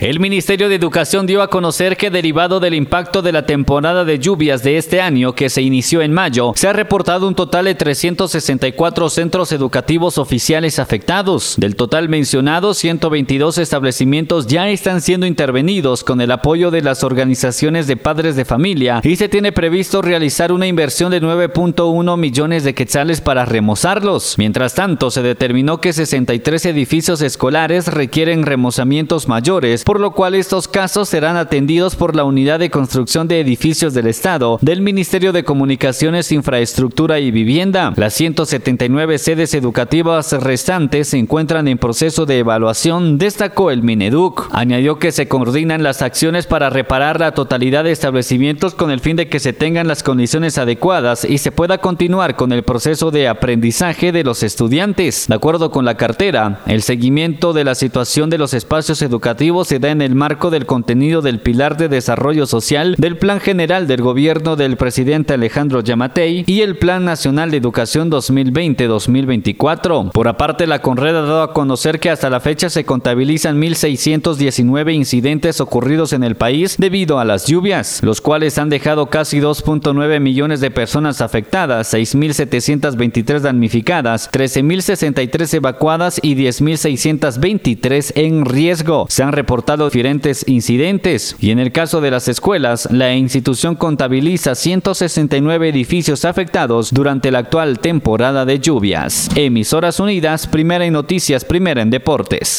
El Ministerio de Educación dio a conocer que derivado del impacto de la temporada de lluvias de este año que se inició en mayo, se ha reportado un total de 364 centros educativos oficiales afectados. Del total mencionado, 122 establecimientos ya están siendo intervenidos con el apoyo de las organizaciones de padres de familia y se tiene previsto realizar una inversión de 9.1 millones de quetzales para remozarlos. Mientras tanto, se determinó que 63 edificios escolares requieren remozamientos mayores por lo cual estos casos serán atendidos por la Unidad de Construcción de Edificios del Estado del Ministerio de Comunicaciones, Infraestructura y Vivienda. Las 179 sedes educativas restantes se encuentran en proceso de evaluación, destacó el Mineduc. Añadió que se coordinan las acciones para reparar la totalidad de establecimientos con el fin de que se tengan las condiciones adecuadas y se pueda continuar con el proceso de aprendizaje de los estudiantes. De acuerdo con la cartera, el seguimiento de la situación de los espacios educativos se da en el marco del contenido del Pilar de Desarrollo Social del Plan General del Gobierno del presidente Alejandro Yamatei y el Plan Nacional de Educación 2020-2024. Por aparte, la Conred ha dado a conocer que hasta la fecha se contabilizan 1.619 incidentes ocurridos en el país debido a las lluvias, los cuales han dejado casi 2.9 millones de personas afectadas, 6.723 damnificadas, 13.063 evacuadas y 10.623 en riesgo. Se han diferentes incidentes y en el caso de las escuelas, la institución contabiliza 169 edificios afectados durante la actual temporada de lluvias. Emisoras Unidas, primera en noticias, primera en deportes.